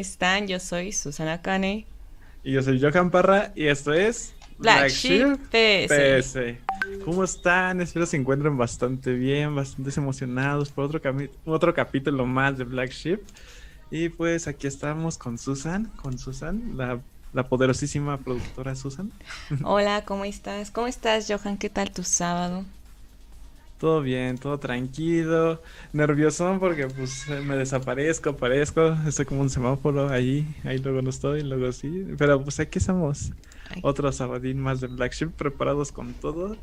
Están? Yo soy Susana Kane. Y yo soy Johan Parra y esto es Black Sheep PS. PS. ¿Cómo están? Espero se encuentren bastante bien, bastante emocionados por otro, otro capítulo más de Black Sheep. Y pues aquí estamos con Susan, con Susan, la, la poderosísima productora Susan. Hola, ¿cómo estás? ¿Cómo estás, Johan? ¿Qué tal tu sábado? Todo bien, todo tranquilo, nerviosón porque pues me desaparezco, aparezco, estoy como un semáforo ahí, ahí luego no estoy, luego sí, pero pues aquí estamos, Ay. otro sabadín más de Black Sheep preparados con todo,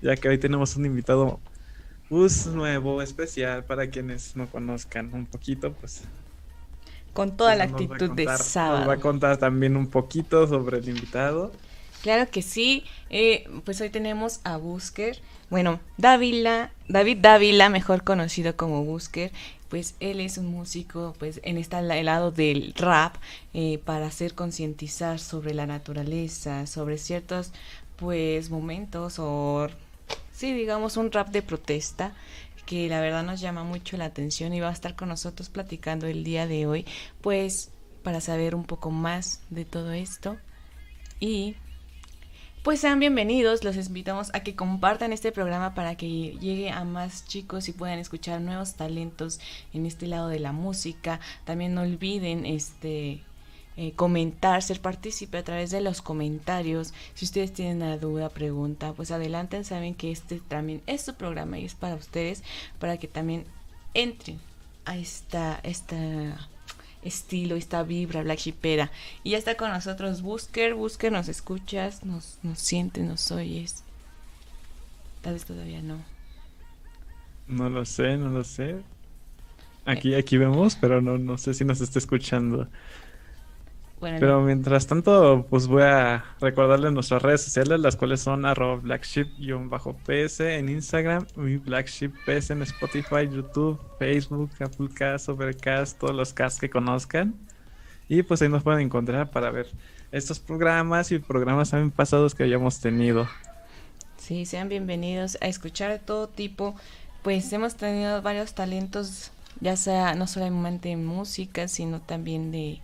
ya que hoy tenemos un invitado pues nuevo, especial para quienes no conozcan un poquito, pues Con toda la nos va a actitud de sábado. Nos va a contar también un poquito sobre el invitado. Claro que sí. Eh, pues hoy tenemos a Busker. Bueno, Dávila, David Dávila, mejor conocido como Busker. Pues él es un músico, pues en este la- lado del rap, eh, para hacer concientizar sobre la naturaleza, sobre ciertos, pues, momentos o, sí, digamos, un rap de protesta que la verdad nos llama mucho la atención y va a estar con nosotros platicando el día de hoy, pues, para saber un poco más de todo esto. Y pues sean bienvenidos, los invitamos a que compartan este programa para que llegue a más chicos y puedan escuchar nuevos talentos en este lado de la música. También no olviden este eh, comentar, ser partícipe a través de los comentarios. Si ustedes tienen una duda, pregunta, pues adelanten, saben que este también es su programa y es para ustedes, para que también entren a esta, esta estilo, esta vibra black shipera. Y ya está con nosotros Busker, Busker, nos escuchas, nos, nos sientes, nos oyes. Tal vez todavía no. No lo sé, no lo sé. Aquí, aquí vemos, pero no, no sé si nos está escuchando. Bueno, Pero mientras tanto, pues voy a recordarles nuestras redes sociales, las cuales son arroba blackship-ps en Instagram blackship-ps en Spotify, YouTube, Facebook, Applecast, Overcast, todos los casts que conozcan. Y pues ahí nos pueden encontrar para ver estos programas y programas también pasados que hayamos tenido. Sí, sean bienvenidos a escuchar de todo tipo. Pues hemos tenido varios talentos, ya sea no solamente en música, sino también de,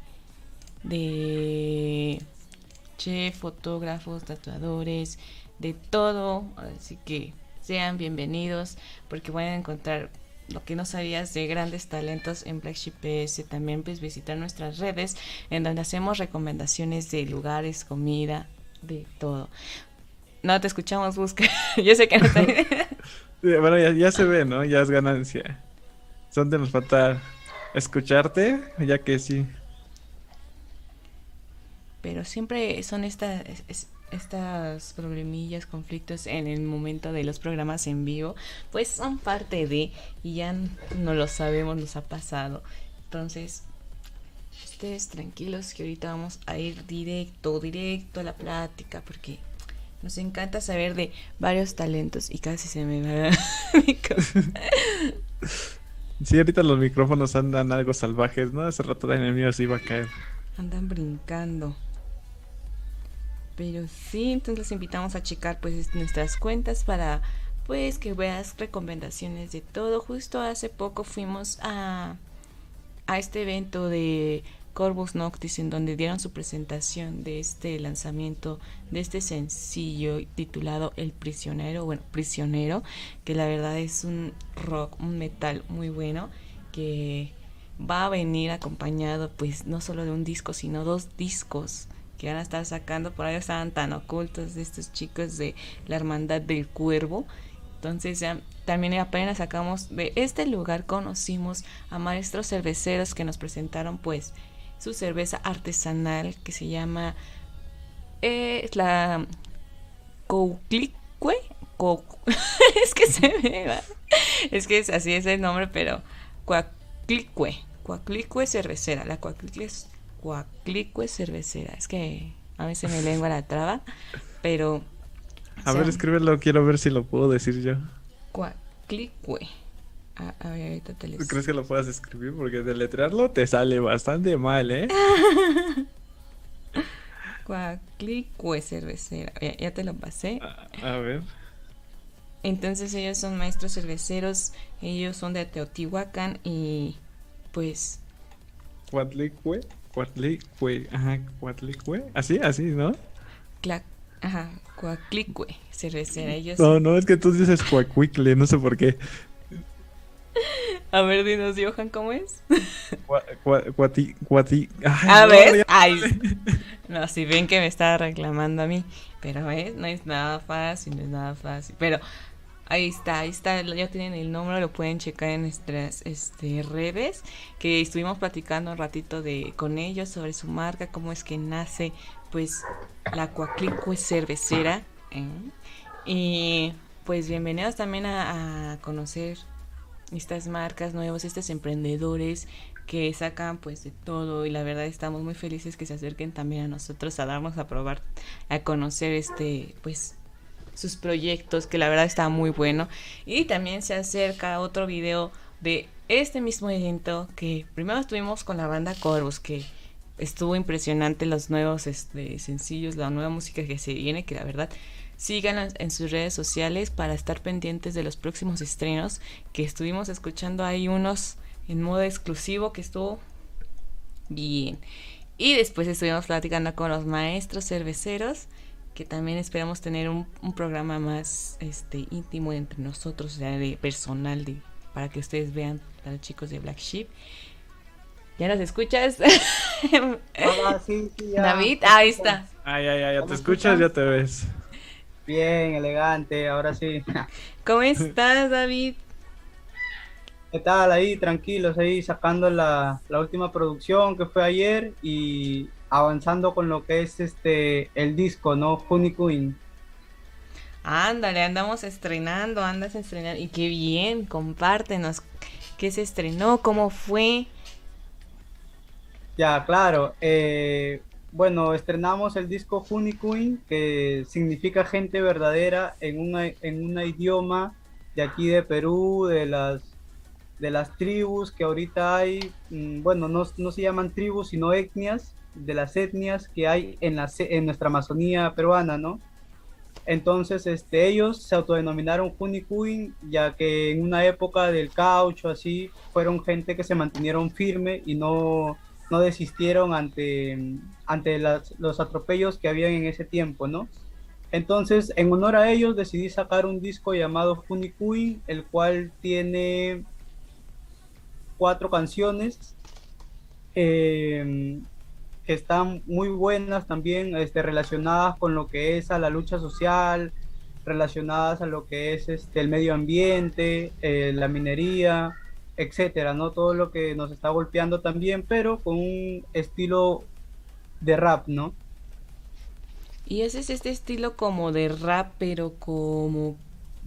de chef, fotógrafos, tatuadores, de todo. Así que sean bienvenidos porque van a encontrar lo que no sabías de grandes talentos en Black Sheep PS. También pues visitar nuestras redes en donde hacemos recomendaciones de lugares, comida, de todo. No te escuchamos, busca. Yo sé que no te... Bueno, ya, se ve, ¿no? Ya es ganancia. Donde nos falta escucharte, ya que sí. Pero siempre son estas estas problemillas, conflictos en el momento de los programas en vivo, pues son parte de y ya no lo sabemos, nos ha pasado. Entonces, ustedes tranquilos que ahorita vamos a ir directo, directo a la plática porque nos encanta saber de varios talentos y casi se me va. Sí, ahorita los micrófonos andan algo salvajes, ¿no? Hace rato el mío se iba a caer. Andan brincando. Pero sí, entonces los invitamos a checar pues nuestras cuentas para pues que veas recomendaciones de todo. Justo hace poco fuimos a, a este evento de Corvus Noctis en donde dieron su presentación de este lanzamiento de este sencillo titulado El Prisionero, bueno, Prisionero, que la verdad es un rock, un metal muy bueno que va a venir acompañado pues no solo de un disco, sino dos discos que van a estar sacando, por ahí estaban tan ocultos estos chicos de la Hermandad del Cuervo. Entonces ya, también apenas sacamos de este lugar conocimos a maestros cerveceros que nos presentaron pues su cerveza artesanal que se llama eh, la Couclicue. Co es que se me va. Es que es, así es el nombre, pero Coaclicue. Cuaclicue cervecera. La Cuaclicue Cuaclicue cervecera. Es que a veces me lengua la traba, pero... A o ver, sea, escríbelo, quiero ver si lo puedo decir yo. Cuaclicue. A, ver, ahorita te ¿Tú les... crees que lo puedas escribir? Porque deletrearlo te sale bastante mal, ¿eh? Cuaclicue cervecera. Ya, te lo pasé. A, ver. Entonces ellos son maestros cerveceros, ellos son de Teotihuacán y pues Cuatlicue. Cuatlicue. Ajá, Cuatlicue. Así, así, ¿no? cla- ajá, Cuaclicue cervecera. Ellos No, no, es que tú dices Cuacuicle, no sé por qué. A ver, dinos, Johan, ¿cómo es? Cua- cua- Cuati, cuati. Ay, A no, ver, ya- ay. No, si ven que me está reclamando a mí, pero ¿ves? no es nada fácil, no es nada fácil, pero ahí está, ahí está, ya tienen el número, lo pueden checar en nuestras este, redes, que estuvimos platicando un ratito de con ellos sobre su marca, cómo es que nace, pues, la Coaclicue cervecera, ¿eh? y pues bienvenidos también a, a conocer estas marcas nuevas, estos emprendedores que sacan pues de todo y la verdad estamos muy felices que se acerquen también a nosotros a darnos a probar, a conocer este pues sus proyectos que la verdad está muy bueno y también se acerca otro video de este mismo evento que primero estuvimos con la banda Corvus que estuvo impresionante los nuevos este, sencillos, la nueva música que se viene que la verdad síganos en sus redes sociales para estar pendientes de los próximos estrenos que estuvimos escuchando hay unos en modo exclusivo que estuvo bien. Y después estuvimos platicando con los maestros cerveceros, que también esperamos tener un, un programa más este íntimo entre nosotros, o sea, de personal, de, para que ustedes vean a los chicos de Black Sheep. ¿Ya nos escuchas? Hola, sí, sí, ya. David, ahí está. Ay, ay, ay, ya te ¿Cómo escuchas, ya te ves. Bien, elegante, ahora sí. ¿Cómo estás, David? ¿Qué tal ahí? Tranquilos, ahí sacando la, la última producción que fue ayer y avanzando con lo que es este el disco, ¿no? Honey Queen. Ándale, andamos estrenando, andas estrenando. Y qué bien, compártenos qué se estrenó, cómo fue. Ya, claro. eh, bueno, estrenamos el disco Honey Queen, que significa gente verdadera en una, en un idioma de aquí de Perú, de las, de las tribus que ahorita hay, mm, bueno, no, no se llaman tribus, sino etnias, de las etnias que hay en, la, en nuestra Amazonía peruana, ¿no? Entonces, este, ellos se autodenominaron Queen, ya que en una época del caucho, así, fueron gente que se mantenieron firme y no, no desistieron ante, ante los atropellos que habían en ese tiempo, ¿no? Entonces, en honor a ellos, decidí sacar un disco llamado Queen, el cual tiene cuatro canciones eh, están muy buenas también, este, relacionadas con lo que es a la lucha social, relacionadas a lo que es este, el medio ambiente, eh, la minería, etcétera, ¿no? Todo lo que nos está golpeando también, pero con un estilo de rap, ¿no? Y ese es este estilo como de rap, pero como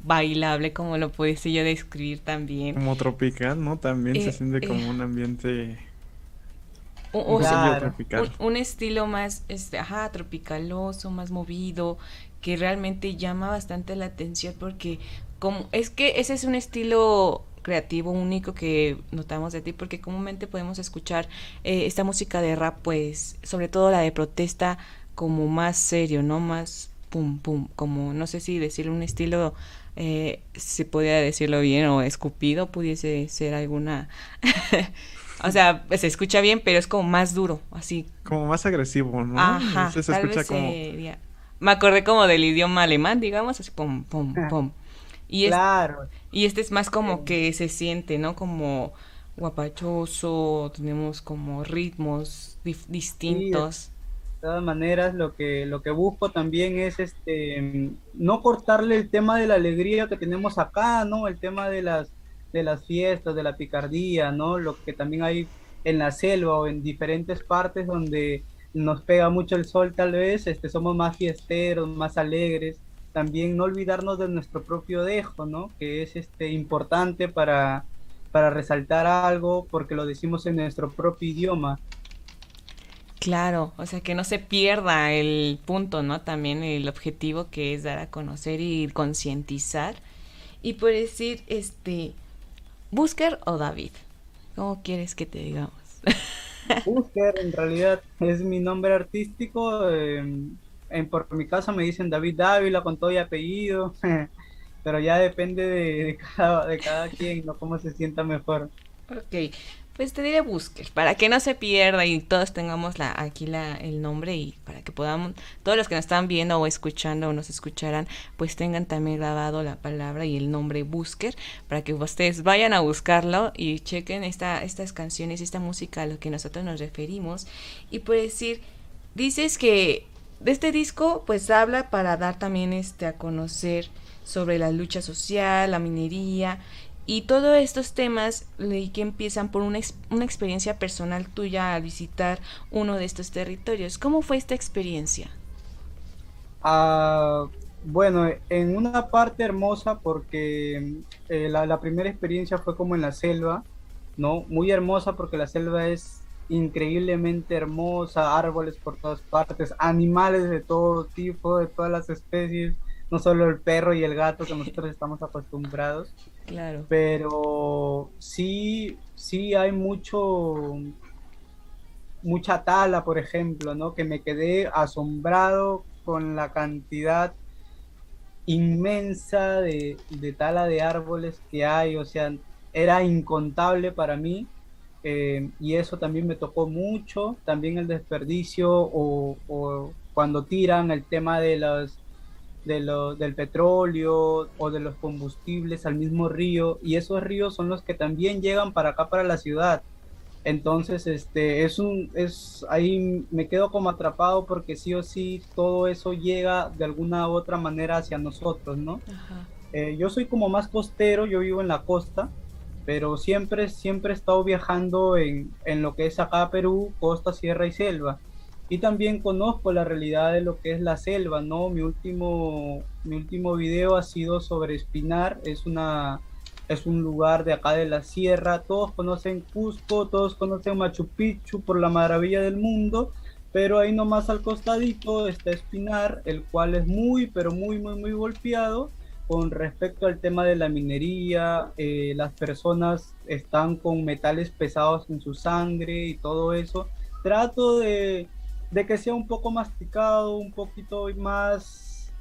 bailable, como lo pudiese yo describir también. Como tropical, ¿no? También Eh, se siente eh. como un ambiente O- o un sea, estilo más, este, ajá, tropicaloso, más movido, que realmente llama bastante la atención porque como es que ese es un estilo creativo único que notamos de ti porque comúnmente podemos escuchar eh, esta música de rap pues sobre todo la de protesta como más serio no más pum pum como no sé si decirle un estilo eh, si podía decirlo bien o escupido pudiese ser alguna o sea se escucha bien pero es como más duro así como más agresivo, ¿no? Ajá, se tal escucha vez como sería- Me acordé como del idioma alemán, digamos, así pum, pum, Ah. pum. Y, es- Claro, y este es más como que se siente, ¿no? Como guapachoso, tenemos como ritmos dif- distintos. de todas maneras lo que lo que busco también es este no cortarle el tema de la alegría que tenemos acá no el tema de las de las fiestas de la picardía no lo que también hay en la selva o en diferentes partes donde nos pega mucho el sol tal vez este somos más fiesteros más alegres también no olvidarnos de nuestro propio dejo no que es este importante para para resaltar algo porque lo decimos en nuestro propio idioma. Claro, o sea, que no se pierda el punto, ¿no? También el objetivo que es dar a conocer y concientizar. Y por decir, este, Busker o David, ¿cómo quieres que te digamos? Busker en realidad es mi nombre artístico. em, en, por mi casa me dicen David Dávila con todo y apellido, pero ya depende de, de cada, de cada quien, ¿no? Cómo se sienta mejor. Ok, pues te diré Busker, para que no se pierda y todos tengamos la, aquí la, el nombre y para que podamos, todos los que nos están viendo o escuchando o nos escucharán, pues tengan también grabado la palabra y el nombre Busker, para que ustedes vayan a buscarlo y chequen esta, estas canciones, esta música a lo que nosotros nos referimos. Y por decir, dices que de este disco pues habla para dar también este a conocer sobre la lucha social, la minería y todos estos temas leí que empiezan por una, una experiencia personal tuya al visitar uno de estos territorios. ¿Cómo fue esta experiencia? Ah, bueno, en una parte hermosa porque eh, la primera experiencia fue como en la selva, ¿no? Muy hermosa porque la selva es increíblemente hermosa, árboles por todas partes, animales de todo tipo, de todas las especies, no solo el perro y el gato que nosotros estamos acostumbrados, Claro. pero sí, sí hay mucho, mucha tala, por ejemplo, ¿no? Que me quedé asombrado con la cantidad inmensa de, de tala de árboles que hay, o sea, era incontable para mí. eh, y eso también me tocó mucho, también el desperdicio o, o cuando tiran el tema de los, de lo- del petróleo o de los combustibles al mismo río y esos ríos son los que también llegan para acá para la ciudad entonces este es un es ahí me quedo como atrapado porque sí o sí todo eso llega de alguna u otra manera hacia nosotros no Ajá. eh, yo soy como más costero, yo vivo en la costa, pero siempre, siempre he estado viajando en, en lo que es acá Perú, costa, sierra y selva. Y también conozco la realidad de lo que es la selva, ¿no? Mi último, mi último video ha sido sobre Espinar, es una, es un lugar de acá de la sierra, todos conocen Cusco, todos conocen Machu Picchu por la maravilla del mundo, pero ahí nomás al costadito está Espinar, el cual es muy, pero muy, muy, muy golpeado con respecto al tema de la minería, eh, las personas están con metales pesados en su sangre y todo eso. Trato de, de que sea un poco masticado, un poquito más,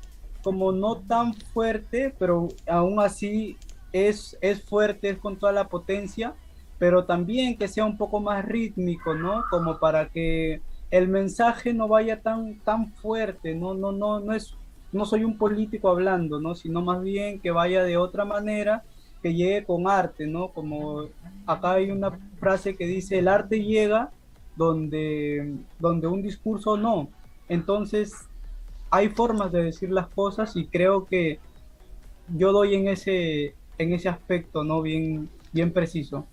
como no tan fuerte, pero aún así es, es fuerte, es con toda la potencia, pero también que sea un poco más rítmico, ¿no? Como para que el mensaje no vaya tan, tan fuerte, no, no, no, no es no soy un político hablando, ¿no? Sino más bien que vaya de otra manera, que llegue con arte, ¿no? Como acá hay una frase que dice, el arte llega donde, donde un discurso no. Entonces, hay formas de decir las cosas y creo que yo doy en ese, en ese aspecto, ¿no? Bien, bien preciso.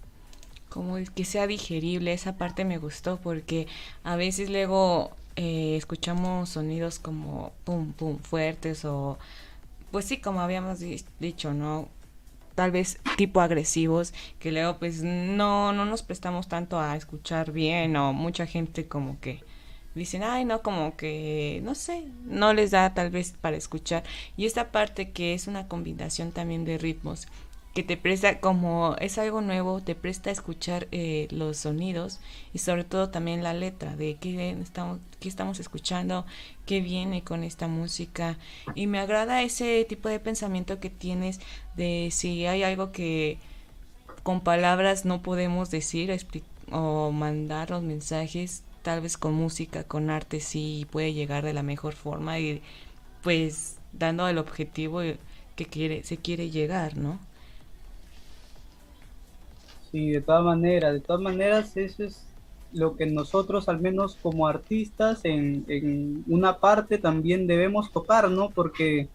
Como que sea digerible, esa parte me gustó porque a veces luego eh, escuchamos sonidos como pum, pum, fuertes o pues sí, como habíamos di- dicho, ¿no? Tal vez tipo agresivos, que luego pues no, no nos prestamos tanto a escuchar bien o mucha gente como que dicen, ay, no, como que, no sé, no les da tal vez para escuchar. Y esta parte que es una combinación también de ritmos, que te presta, como es algo nuevo, te presta escuchar eh, los sonidos y sobre todo también la letra de qué estamos, qué estamos escuchando, qué viene con esta música. Y me agrada ese tipo de pensamiento que tienes de si hay algo que con palabras no podemos decir o mandar los mensajes, tal vez con música, con arte sí puede llegar de la mejor forma y pues dando el objetivo que quiere, se quiere llegar, ¿no? Sí, de todas maneras, de todas maneras, eso es lo que nosotros, al menos como artistas, en, en una parte también debemos tocar, ¿no? Porque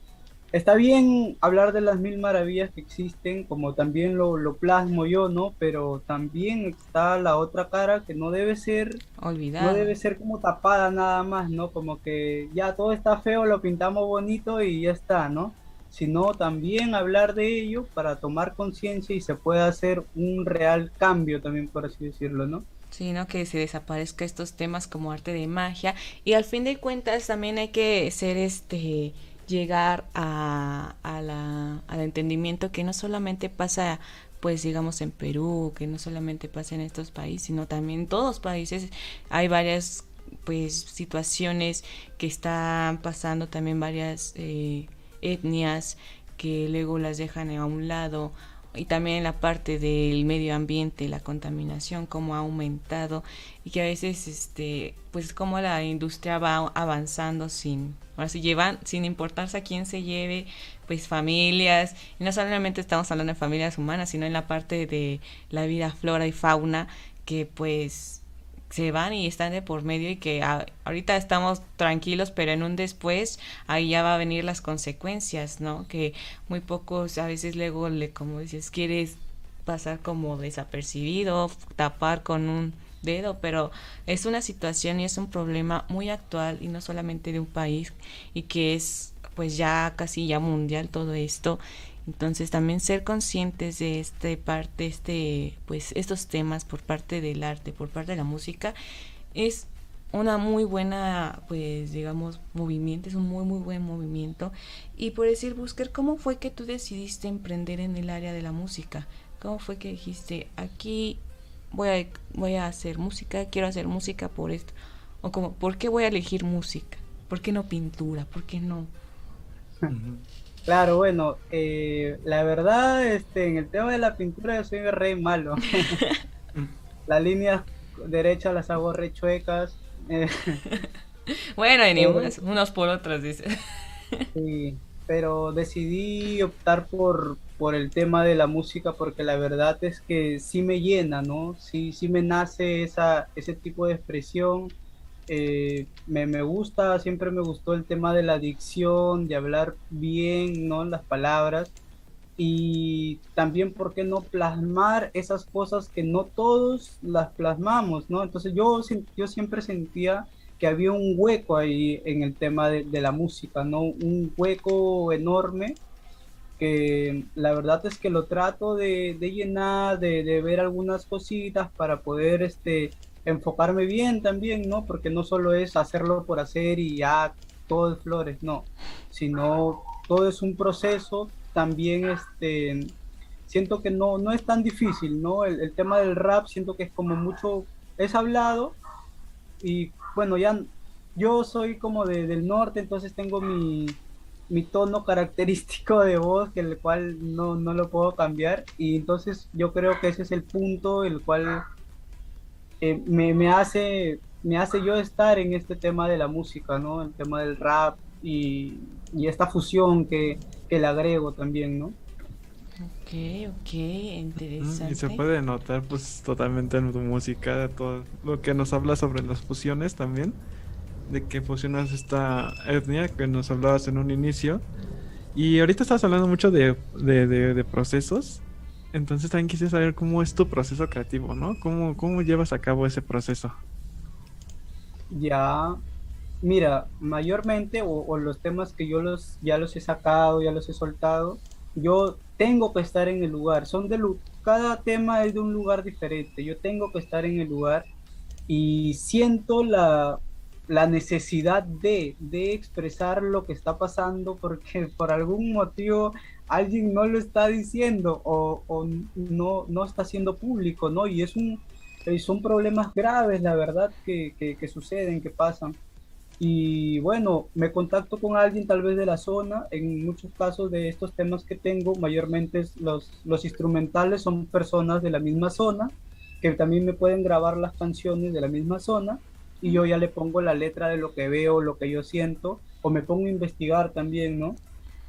está bien hablar de las mil maravillas que existen, como también lo, lo plasmo yo, ¿no? Pero también está la otra cara que no debe ser, Olvidado. no debe ser como tapada nada más, ¿no? Como que ya todo está feo, lo pintamos bonito y ya está, ¿no? Sino también hablar de ello para tomar conciencia y se pueda hacer un real cambio también, por así decirlo, ¿no? Sí, ¿no? Que se desaparezca estos temas como arte de magia. Y al fin de cuentas también hay que ser este llegar a, a la, al entendimiento que no solamente pasa pues digamos en Perú, que no solamente pasa en estos países, sino también en todos los países hay varias pues situaciones que están pasando también varias eh, etnias que luego las dejan a un lado y también la parte del medio ambiente, la contaminación, cómo ha aumentado y que a veces, este, pues como la industria va avanzando sin, ahora llevan, sin importarse a quién se lleve, pues familias, y no solamente estamos hablando de familias humanas, sino en la parte de la vida flora y fauna, que pues se van y están de por medio y que ahorita estamos tranquilos, pero en un después ahí ya va a venir las consecuencias, ¿no? Que muy pocos a veces luego le como dices, quieres pasar como desapercibido, tapar con un dedo, pero es una situación y es un problema muy actual y no solamente de un país y que es pues ya casi ya mundial todo esto entonces también ser conscientes de este parte, este, pues estos temas por parte del arte, por parte de la música, es una muy buena, pues digamos, movimiento, es un muy muy buen movimiento. Y por decir, Buscar, ¿cómo fue que tú decidiste emprender en el área de la música? ¿Cómo fue que dijiste, aquí voy a, voy a hacer música, quiero hacer música por esto? O como, ¿por qué voy a elegir música? ¿Por qué no pintura? ¿Por qué no? Claro, bueno, eh, la verdad, este, en el tema de la pintura yo soy re malo. las líneas derechas las hago re chuecas. Eh. bueno, venimos unos por otros, dice. sí, pero decidí optar por, por el tema de la música porque la verdad es que sí me llena, ¿no? Sí, sí me nace esa, ese tipo de expresión eh, me, me, gusta, siempre me gustó el tema de la dicción, de hablar bien, ¿no? Las palabras. Y también, ¿por qué no plasmar esas cosas que no todos las plasmamos, ¿no? Entonces yo, yo siempre sentía que había un hueco ahí en el tema de, de la música, ¿no? Un hueco enorme que la verdad es que lo trato de, de llenar, de, de, ver algunas cositas para poder este, enfocarme bien también, ¿no? Porque no solo es hacerlo por hacer y ya todo es flores, no, sino todo es un proceso, también este, siento que no, no es tan difícil, ¿no? El, tema del rap siento que es como mucho, es hablado y bueno, ya yo soy como de, del norte, entonces tengo mi, mi tono característico de voz, que el cual no, no lo puedo cambiar y entonces yo creo que ese es el punto el cual eh, me, me, hace, me hace yo estar en este tema de la música, ¿no? El tema del rap y, y esta fusión que, que, le agrego también, ¿no? Ok, ok, interesante. Y se puede notar pues totalmente en tu música, todo lo que nos habla sobre las fusiones también, de que fusionas esta etnia que nos hablabas en un inicio. Y ahorita estás hablando mucho de, de, de, de procesos entonces también quise saber cómo es tu proceso creativo, ¿no? ¿Cómo, cómo llevas a cabo ese proceso? Ya, mira, mayormente, o, los temas que yo los, ya los he sacado, ya los he soltado, yo tengo que estar en el lugar. Son de cada tema es de un lugar diferente. Yo tengo que estar en el lugar y siento la, la necesidad de, de expresar lo que está pasando porque por algún motivo alguien no lo está diciendo o, no, no está siendo público, ¿no? Y es un, son problemas graves, la verdad, que, que, que, suceden, que pasan. Y bueno, me contacto con alguien tal vez de la zona, en muchos casos de estos temas que tengo, mayormente los, los instrumentales son personas de la misma zona, que también me pueden grabar las canciones de la misma zona, y yo ya le pongo la letra de lo que veo, lo que yo siento, o me pongo a investigar también, ¿no?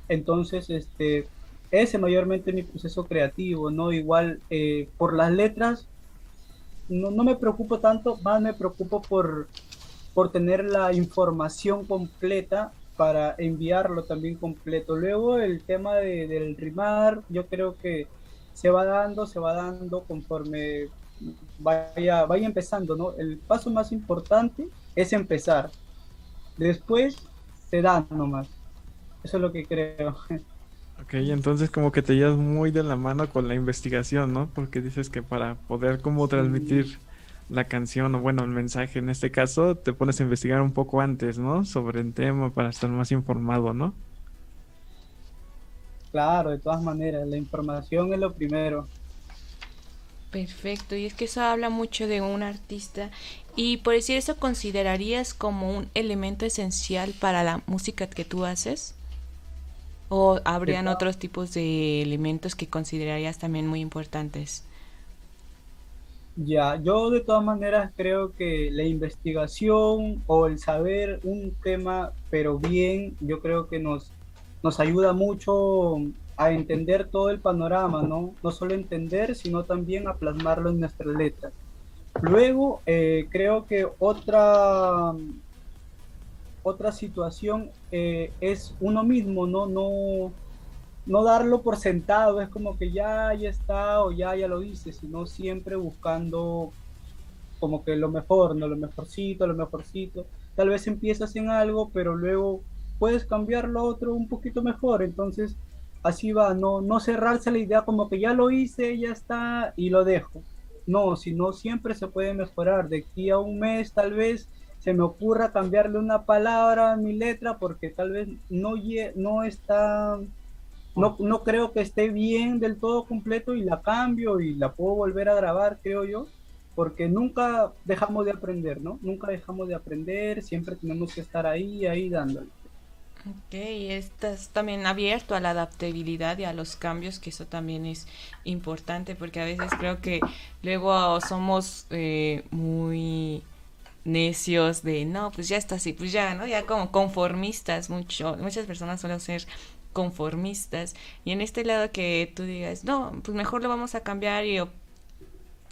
Entonces, este, ese mayormente mi proceso creativo, ¿no? Igual eh, por las letras, no, no, me preocupo tanto, más me preocupo por, por tener la información completa para enviarlo también completo. Luego el tema de, del rimar, yo creo que se va dando, se va dando conforme vaya, vaya empezando, ¿no? El paso más importante es empezar. Después se da nomás. Eso es lo que creo. Ok, entonces como que te llevas muy de la mano con la investigación, ¿no? Porque dices que para poder como transmitir la canción o bueno, el mensaje en este caso, te pones a investigar un poco antes, ¿no? Sobre el tema para estar más informado, ¿no? Claro, de todas maneras, la información es lo primero. Perfecto, y es que eso habla mucho de un artista y por decir eso considerarías como un elemento esencial para la música que tú haces o habrían otros tipos de elementos que considerarías también muy importantes. Ya, yo de todas maneras creo que la investigación o el saber un tema, pero bien, yo creo que nos, nos ayuda mucho a entender todo el panorama, ¿no? No solo entender, sino también a plasmarlo en nuestras letras. Luego, eh, creo que otra, otra situación eh, es uno mismo, ¿no? No, no darlo por sentado, es como que ya, ya está o ya, ya lo hice, sino siempre buscando como que lo mejor, ¿no? Lo mejorcito, lo mejorcito. Tal vez empiezas en algo, pero luego puedes cambiar lo otro un poquito mejor. Entonces, así va, no, no cerrarse la idea como que ya lo hice, ya está y lo dejo. No, sino siempre se puede mejorar. De aquí a un mes, tal vez se me ocurra cambiarle una palabra a mi letra porque tal vez no, no está no, no creo que esté bien del todo completo y la cambio y la puedo volver a grabar, creo yo, porque nunca dejamos de aprender, ¿no? Nunca dejamos de aprender, siempre tenemos que estar ahí, ahí dándole. Ok, estás también abierto a la adaptabilidad y a los cambios, que eso también es importante, porque a veces creo que luego somos eh, muy necios de, no, pues ya está así, pues ya, ¿no? Ya como conformistas, mucho, muchas personas suelen ser conformistas, y en este lado que tú digas, no, pues mejor lo vamos a cambiar y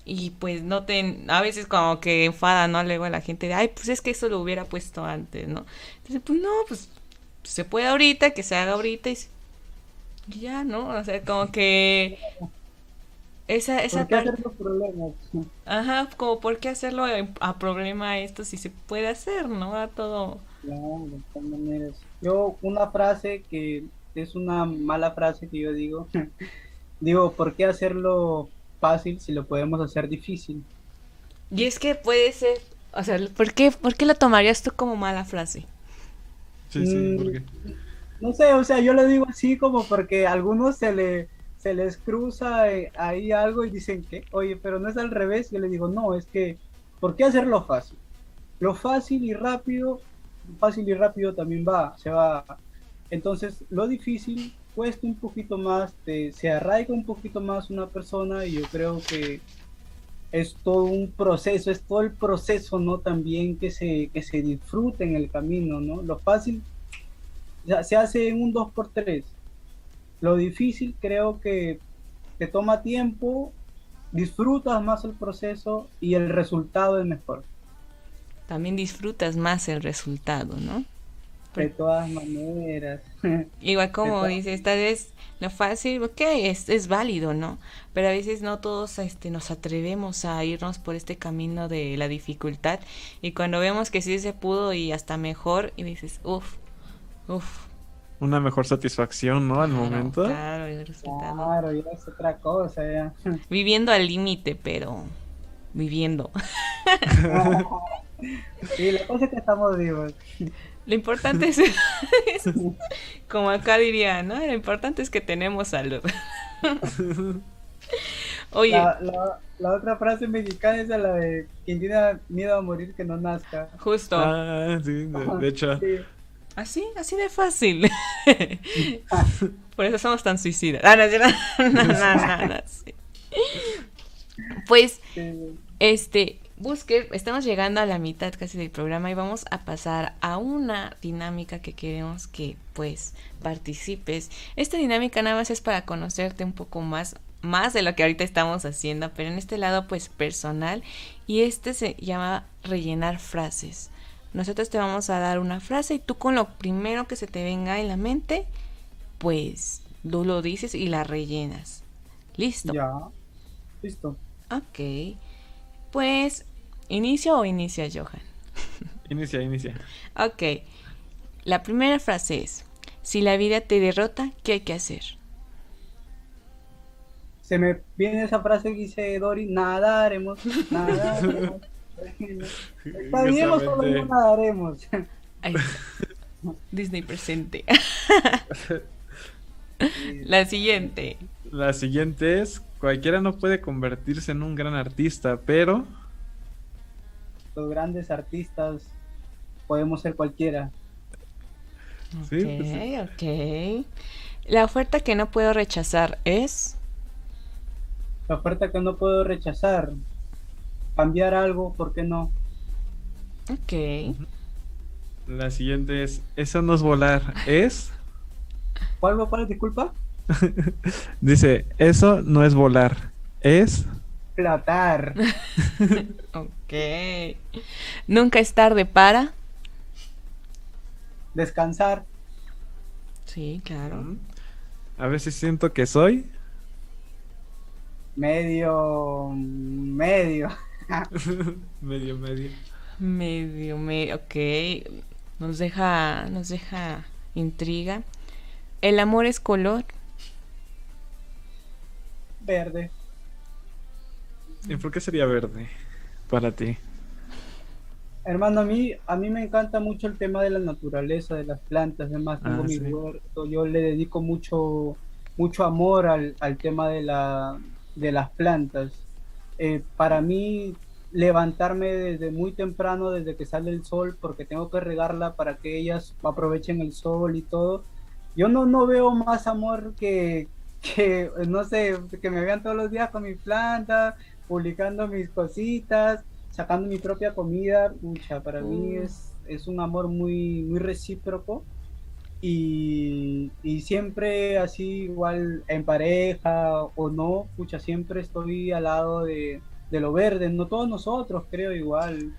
y pues no te, a veces como que enfada, ¿no? Luego la gente de, ay, pues es que eso lo hubiera puesto antes, ¿no? Entonces, pues no, pues se puede ahorita, que se haga ahorita y ya, ¿no? O sea, como que esa, esa ¿Por qué hacer los problemas? ajá, como por qué hacerlo a problema esto si se puede hacer, ¿no? A todo. Claro, de todas maneras. Yo, una frase que es una mala frase que yo digo, digo, ¿por qué hacerlo fácil si lo podemos hacer difícil? Y es que puede ser, o sea, ¿por qué, por qué lo tomarías tú como mala frase? Sí, sí, Mm, porque... No sé, o sea, yo lo digo así como porque a algunos se le se les cruza eh, ahí algo y dicen que, oye, pero no es al revés. Yo le digo, no, es que, ¿por qué hacerlo fácil? Lo fácil y rápido, fácil y rápido también va, se va. Entonces, lo difícil cuesta un poquito más, se arraiga un poquito más una persona y yo creo que es todo un proceso, es todo el proceso, ¿no? También que se, que se disfrute en el camino, ¿no? Lo fácil se hace en un 2x3. Lo difícil creo que te toma tiempo, disfrutas más el proceso y el resultado es mejor. También disfrutas más el resultado, ¿no? De todas maneras. Igual como Está- dice, esta vez lo fácil, ok, es, es válido, ¿no? Pero a veces no todos este, nos atrevemos a irnos por este camino de la dificultad y cuando vemos que sí se pudo y hasta mejor y dices, uff, uff. Una mejor satisfacción, ¿no? Al momento. Claro, el resultado. Claro, ya es otra cosa, ya. Viviendo al límite, pero viviendo. Sí, la cosa es que estamos vivos. Lo importante es, es- como acá diría, ¿no? Lo importante es que tenemos salud. Oye, La, la- la otra frase mexicana es la de quien tiene miedo a morir que no nazca. justo. Ah, sí, de, de hecho. Sí. Así, así de fácil. Por eso somos tan suicidas. Ah, no, no, no, no, no, sí. Pues, este, Busker, estamos llegando a la mitad casi del programa y vamos a pasar a una dinámica que queremos que, pues, participes. Esta dinámica nada más es para conocerte un poco más, más de lo que ahorita estamos haciendo, pero en este lado, pues, personal. Y este se llama rellenar frases. Nosotros te vamos a dar una frase y tú con lo primero que se te venga en la mente, pues tú lo dices y la rellenas. ¿Listo? Ya. Listo. Ok. Pues, ¿inicio o inicia Johan? Inicia, inicia. Ok. La primera frase es, Si la vida te derrota, ¿qué hay que hacer? Se me viene esa frase que dice Dory, nadaremos, nadaremos. Está bien nadaremos. Disney presente. La siguiente. La siguiente es, cualquiera no puede convertirse en un gran artista, pero... Los grandes artistas podemos ser cualquiera. Sí, ok, pues sí. ok. La oferta que no puedo rechazar es... La oferta que no puedo rechazar. Cambiar algo, ¿por qué no? Ok. La siguiente es, eso no es volar, es... ¿Cuál, cuál, disculpa? Dice, eso no es volar, es... Platar. Ok. Nunca es tarde para... Descansar. Sí, claro. A veces siento que soy... Medio. Medio. medio, medio. Medio, medio, ok. Nos deja, nos deja intriga. El amor es color. Verde. ¿Y por qué sería verde para ti? Hermano, a mí, a mí me encanta mucho el tema de la naturaleza, de las plantas, además tengo Ah, mi sí. huerto, yo le dedico mucho, mucho amor al, al tema de, la, de las plantas. Eh, para mí, levantarme desde muy temprano, desde que sale el sol, porque tengo que regarla para que ellas aprovechen el sol y todo. Yo no, no veo más amor que, que, no sé, que me vean todos los días con mi planta, publicando mis cositas, sacando mi propia comida. Pucha, para mí Mm. es, es un amor muy, muy recíproco. Y, y siempre así, igual en pareja o no, pucha, siempre estoy al lado de, de lo verde. No todos nosotros, creo, igual.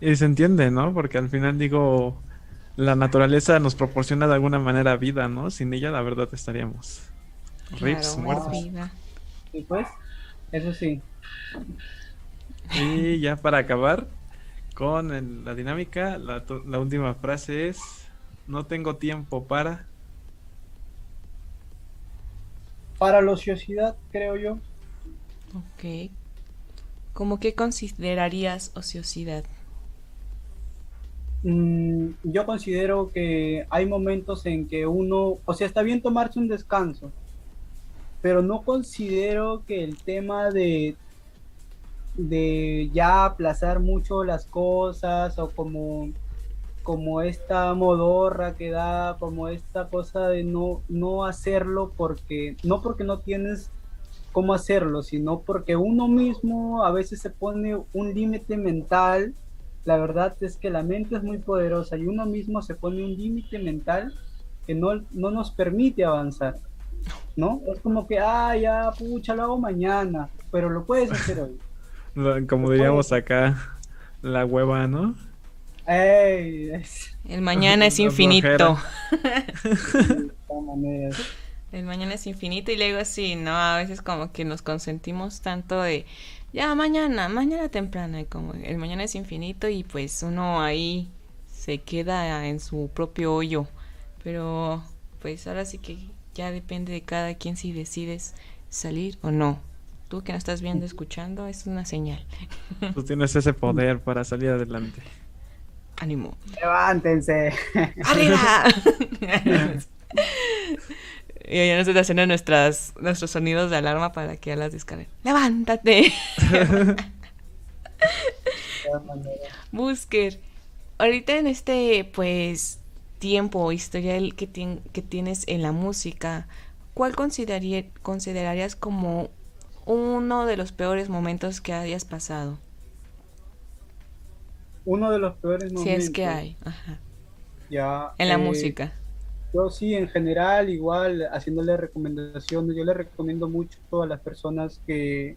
Y se entiende, ¿no? Porque al final digo, la naturaleza nos proporciona de alguna manera vida, ¿no? Sin ella, la verdad, estaríamos rips, Claro, muertos. Y pues, eso sí. Y ya para acabar con el- la dinámica, la, la última frase es, no tengo tiempo para... Para la ociosidad, creo yo. Ok. ¿Cómo que considerarías ociosidad? Mm, yo considero que hay momentos en que uno, o sea, está bien tomarse un descanso, pero no considero que el tema de, de ya aplazar mucho las cosas o como, como esta modorra que da, como esta cosa de no, no hacerlo porque, no porque no tienes cómo hacerlo, sino porque uno mismo a veces se pone un límite mental la verdad es que la mente es muy poderosa y uno mismo se pone un límite mental que no, no nos permite avanzar, ¿no? Es como que, ah, ya, pucha, lo hago mañana, pero lo puedes hacer hoy. Lo- Como diríamos acá, la hueva, ¿no? Ey, es- El mañana es infinito. El mañana es infinito y luego sí, ¿no? A veces como que nos consentimos tanto de, ya mañana, mañana temprano, y como el mañana es infinito y pues uno ahí se queda en su propio hoyo. Pero pues ahora sí que ya depende de cada quien si decides salir o no. Tú que no estás viendo, escuchando, es una señal. Tú tienes ese poder para salir adelante. Ánimo. Levántense. ¡Arriba! y ya nos están haciendo nuestras, nuestros sonidos de alarma para que ya las descarguen. ¡Levántate! Busker, ahorita en este, pues, tiempo historial que, tien- que tienes en la música, ¿cuál consideraría- considerarías como uno de los peores momentos que hayas pasado? Uno de los peores Si momentos. es que hay. Ajá. Ya, En la eh, música. Yo sí, en general, igual haciéndole recomendaciones, yo le recomiendo mucho a las personas que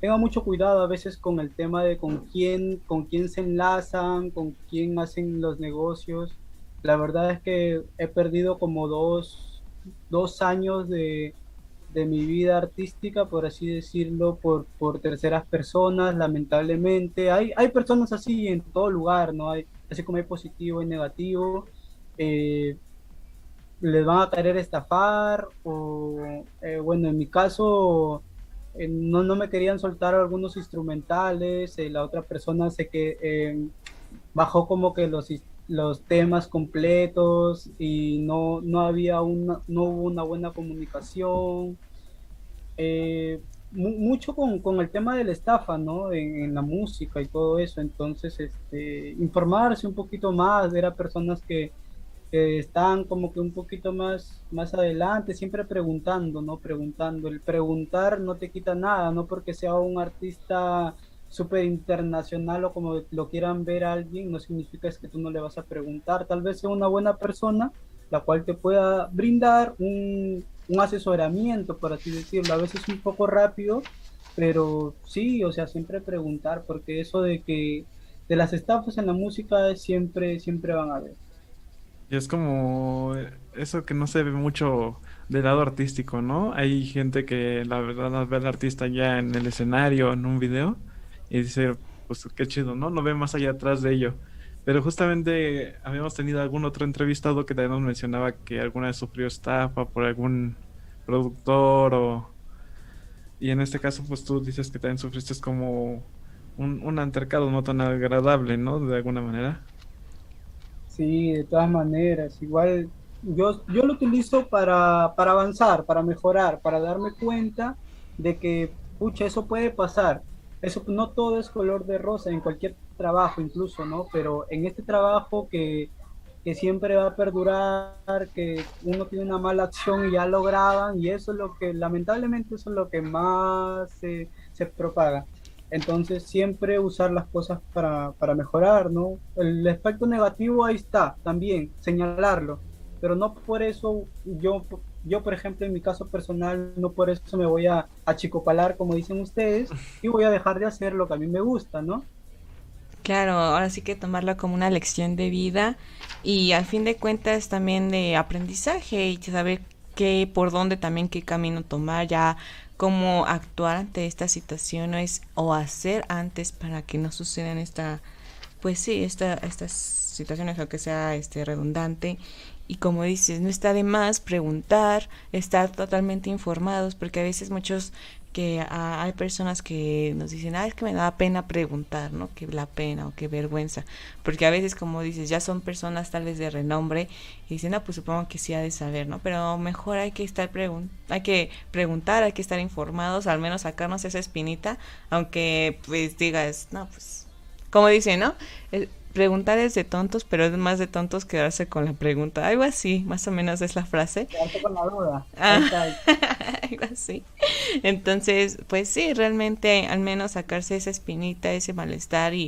tengan mucho cuidado a veces con el tema de con quién, con quién se enlazan, con quién hacen los negocios. La verdad es que he perdido como dos, dos años de, de mi vida artística, por así decirlo, por, por terceras personas, lamentablemente. Hay, hay personas así en todo lugar, ¿no? Hay, así como hay positivo y negativo. Eh, les van a querer estafar o, eh, bueno, en mi caso, eh, no, no me querían soltar algunos instrumentales, la otra persona sé que bajó como que los, is- los temas completos y no, no había una, no hubo una buena comunicación. Eh, mu- mucho con, con el tema de la estafa, ¿no? En, la música y todo eso. Entonces, este, informarse un poquito más, ver a personas que, que están como que un poquito más, más adelante, siempre preguntando, ¿no? Preguntando. El preguntar no te quita nada, no porque sea un artista súper internacional o como lo quieran ver a alguien, no significa es que tú no le vas a preguntar. Tal vez sea una buena persona la cual te pueda brindar un, un asesoramiento, por así decirlo. A veces un poco rápido, pero sí, o sea, siempre preguntar, porque eso de que de las estafas en la música siempre, siempre van a haber. Y es como eso que no se ve mucho del lado artístico, ¿no? Hay gente que la verdad ve al artista ya en el escenario, en un video, y dice, pues qué chido, ¿no? No ve más allá atrás de ello. Pero justamente habíamos tenido algún otro entrevistado que también nos mencionaba que alguna vez sufrió estafa por algún productor o... Y en este caso, pues tú dices que también sufriste como un, un altercado no tan agradable, ¿no? De alguna manera. Sí, de todas maneras, igual yo, yo lo utilizo para, para avanzar, para mejorar, para darme cuenta de que, pucha, eso puede pasar. Eso no todo es color de rosa en cualquier trabajo incluso, ¿no? Pero en este trabajo que, que siempre va a perdurar, que uno tiene una mala acción y ya lo graban, y eso es lo que, lamentablemente, eso es lo que más se, se propaga. Entonces, siempre usar las cosas para, para mejorar, ¿no? El aspecto negativo ahí está, también, señalarlo, pero no por eso yo, yo, por ejemplo, en mi caso personal, no por eso me voy a achicopalar, como dicen ustedes, y voy a dejar de hacer lo que a mí me gusta, ¿no? Claro, ahora sí que tomarlo como una lección de vida y al fin de cuentas también de aprendizaje y saber qué, por dónde también qué camino tomar, ya cómo actuar ante estas situaciones o hacer antes para que no sucedan esta, pues sí, esta, estas situaciones, aunque sea este redundante. Y como dices, no está de más preguntar, estar totalmente informados, porque a veces muchos que ah, hay personas que nos dicen, ah, es que me da pena preguntar, ¿no? Que la pena o qué vergüenza. Porque a veces, como dices, ya son personas tal vez de renombre y dicen, no, pues supongo que sí ha de saber, ¿no? Pero mejor hay que estar pregun hay que preguntar, hay que estar informados, al menos sacarnos esa espinita, aunque pues digas, no, pues, como dicen, ¿no? Preguntar es de tontos, pero es más de tontos quedarse con la pregunta. Algo así, más o menos es la frase. Quedarte con la duda. Ah. Algo así. Entonces, pues sí, realmente al menos sacarse esa espinita, ese malestar y